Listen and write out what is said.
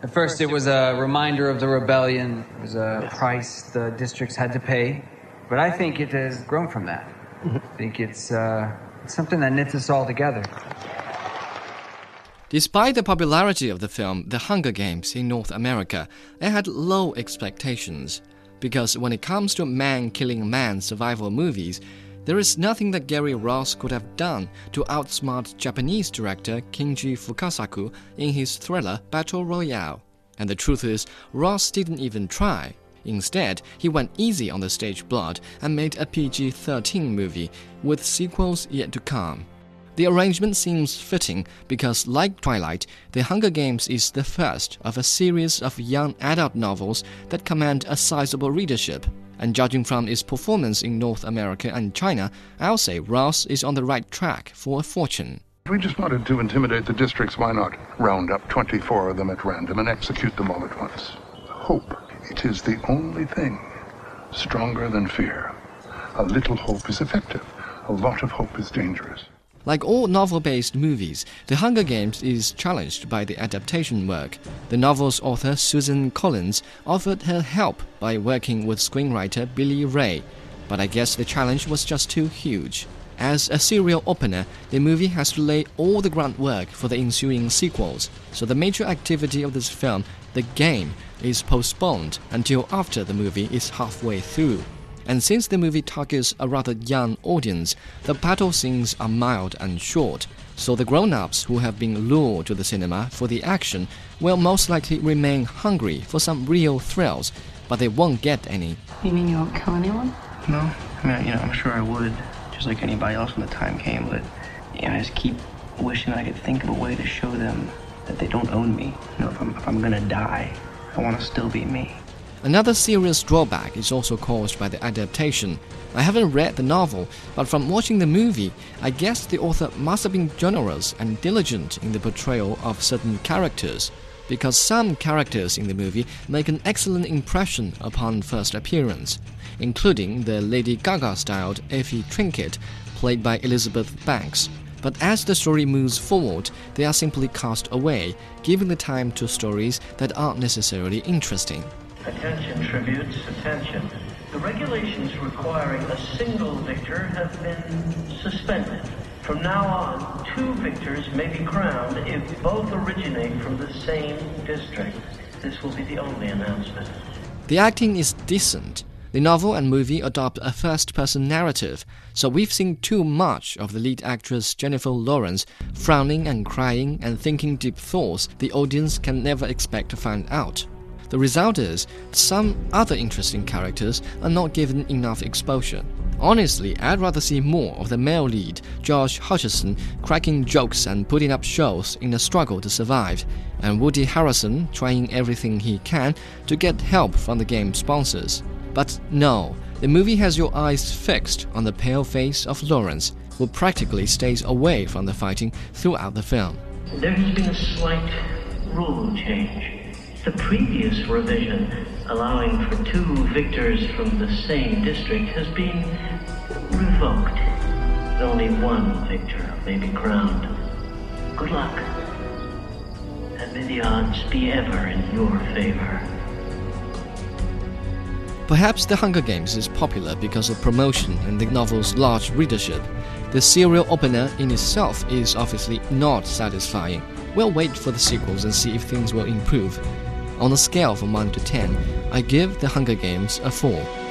At first, it was a reminder of the rebellion. It was a price the districts had to pay. But I think it has grown from that. I think it's, uh, it's something that knits us all together. Despite the popularity of the film The Hunger Games in North America, it had low expectations. Because when it comes to man killing man survival movies, there is nothing that Gary Ross could have done to outsmart Japanese director Kinji Fukasaku in his thriller Battle Royale. And the truth is, Ross didn't even try. Instead, he went easy on the stage blood and made a PG 13 movie, with sequels yet to come. The arrangement seems fitting because, like Twilight, The Hunger Games is the first of a series of young adult novels that command a sizable readership. And judging from its performance in North America and China, I'll say Ross is on the right track for a fortune. If we just wanted to intimidate the districts, why not round up 24 of them at random and execute them all at once? Hope. It is the only thing stronger than fear. A little hope is effective. A lot of hope is dangerous. Like all novel based movies, The Hunger Games is challenged by the adaptation work. The novel's author, Suzanne Collins, offered her help by working with screenwriter Billy Ray, but I guess the challenge was just too huge. As a serial opener, the movie has to lay all the groundwork for the ensuing sequels, so the major activity of this film, the game, is postponed until after the movie is halfway through. And since the movie targets a rather young audience, the battle scenes are mild and short, so the grown ups who have been lured to the cinema for the action will most likely remain hungry for some real thrills, but they won't get any. You mean you won't kill anyone? No. I mean, you know, I'm sure I would, just like anybody else when the time came, but you know, I just keep wishing I could think of a way to show them that they don't own me. You know, if I'm, if I'm gonna die, I want to still be me. Another serious drawback is also caused by the adaptation. I haven't read the novel, but from watching the movie, I guess the author must have been generous and diligent in the portrayal of certain characters, because some characters in the movie make an excellent impression upon first appearance, including the Lady Gaga styled Effie Trinket, played by Elizabeth Banks. But as the story moves forward, they are simply cast away, giving the time to stories that aren't necessarily interesting. Attention, tributes, attention. The regulations requiring a single victor have been suspended. From now on, two victors may be crowned if both originate from the same district. This will be the only announcement. The acting is decent. The novel and movie adopt a first person narrative, so we've seen too much of the lead actress Jennifer Lawrence frowning and crying and thinking deep thoughts the audience can never expect to find out. The result is, some other interesting characters are not given enough exposure. Honestly, I'd rather see more of the male lead, Josh Hutcherson, cracking jokes and putting up shows in the struggle to survive, and Woody Harrelson trying everything he can to get help from the game sponsors. But no, the movie has your eyes fixed on the pale face of Lawrence, who practically stays away from the fighting throughout the film. There has been a slight rule change. The previous revision, allowing for two victors from the same district, has been revoked. Only one victor may be crowned. Good luck. And may the odds be ever in your favor. Perhaps The Hunger Games is popular because of promotion and the novel's large readership. The serial opener in itself is obviously not satisfying. We'll wait for the sequels and see if things will improve. On a scale from 1 to 10, I give The Hunger Games a 4.